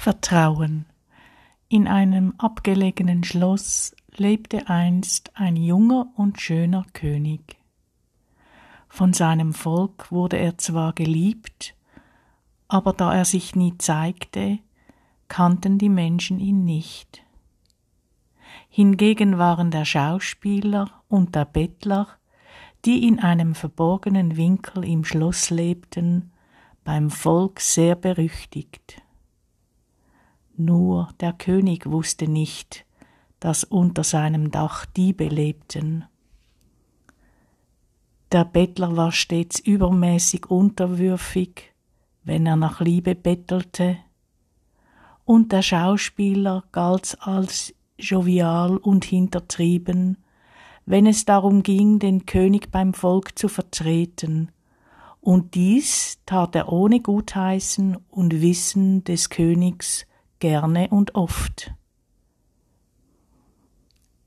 Vertrauen. In einem abgelegenen Schloss lebte einst ein junger und schöner König. Von seinem Volk wurde er zwar geliebt, aber da er sich nie zeigte, kannten die Menschen ihn nicht. Hingegen waren der Schauspieler und der Bettler, die in einem verborgenen Winkel im Schloss lebten, beim Volk sehr berüchtigt. Nur der König wusste nicht, dass unter seinem Dach Diebe lebten. Der Bettler war stets übermäßig unterwürfig, wenn er nach Liebe bettelte, und der Schauspieler galt als jovial und hintertrieben, wenn es darum ging, den König beim Volk zu vertreten, und dies tat er ohne Gutheißen und Wissen des Königs gerne und oft.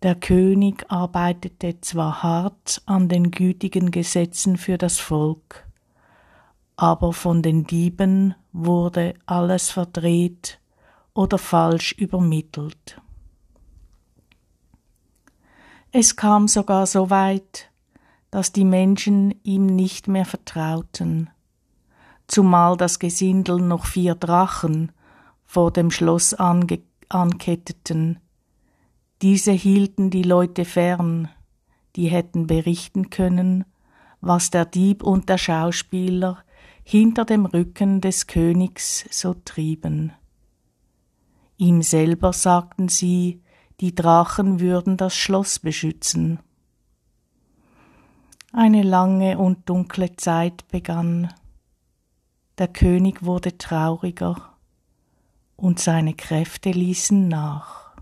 Der König arbeitete zwar hart an den gütigen Gesetzen für das Volk, aber von den Dieben wurde alles verdreht oder falsch übermittelt. Es kam sogar so weit, dass die Menschen ihm nicht mehr vertrauten, zumal das Gesindel noch vier Drachen vor dem Schloss ange anketteten. Diese hielten die Leute fern, die hätten berichten können, was der Dieb und der Schauspieler hinter dem Rücken des Königs so trieben. Ihm selber sagten sie, die Drachen würden das Schloss beschützen. Eine lange und dunkle Zeit begann. Der König wurde trauriger und seine Kräfte ließen nach.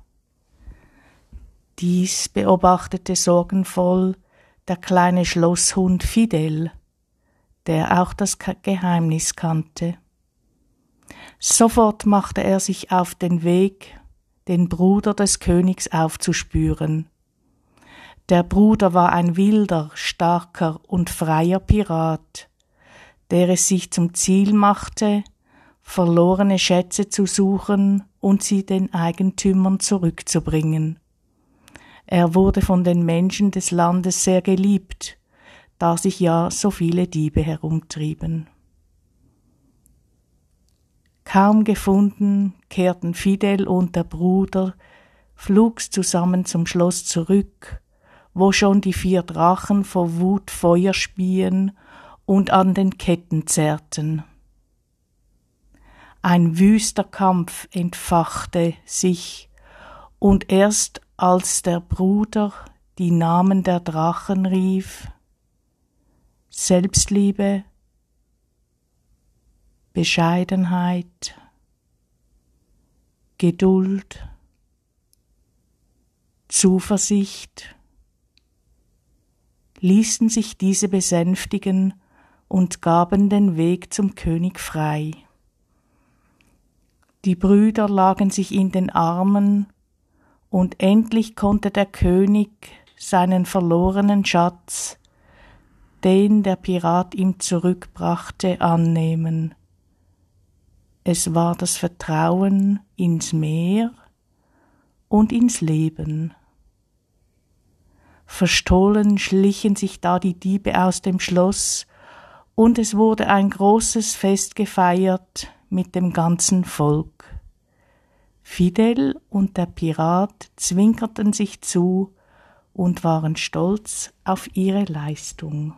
Dies beobachtete sorgenvoll der kleine Schlosshund Fidel, der auch das Geheimnis kannte. Sofort machte er sich auf den Weg, den Bruder des Königs aufzuspüren. Der Bruder war ein wilder, starker und freier Pirat, der es sich zum Ziel machte, verlorene Schätze zu suchen und sie den Eigentümern zurückzubringen. Er wurde von den Menschen des Landes sehr geliebt, da sich ja so viele Diebe herumtrieben. Kaum gefunden, kehrten Fidel und der Bruder flugs zusammen zum Schloss zurück, wo schon die vier Drachen vor Wut Feuer spien und an den Ketten zerrten. Ein wüster Kampf entfachte sich, und erst als der Bruder die Namen der Drachen rief, Selbstliebe, Bescheidenheit, Geduld, Zuversicht, ließen sich diese besänftigen und gaben den Weg zum König frei. Die Brüder lagen sich in den Armen, und endlich konnte der König seinen verlorenen Schatz, den der Pirat ihm zurückbrachte, annehmen. Es war das Vertrauen ins Meer und ins Leben. Verstohlen schlichen sich da die Diebe aus dem Schloss, und es wurde ein großes Fest gefeiert, mit dem ganzen Volk. Fidel und der Pirat zwinkerten sich zu und waren stolz auf ihre Leistung.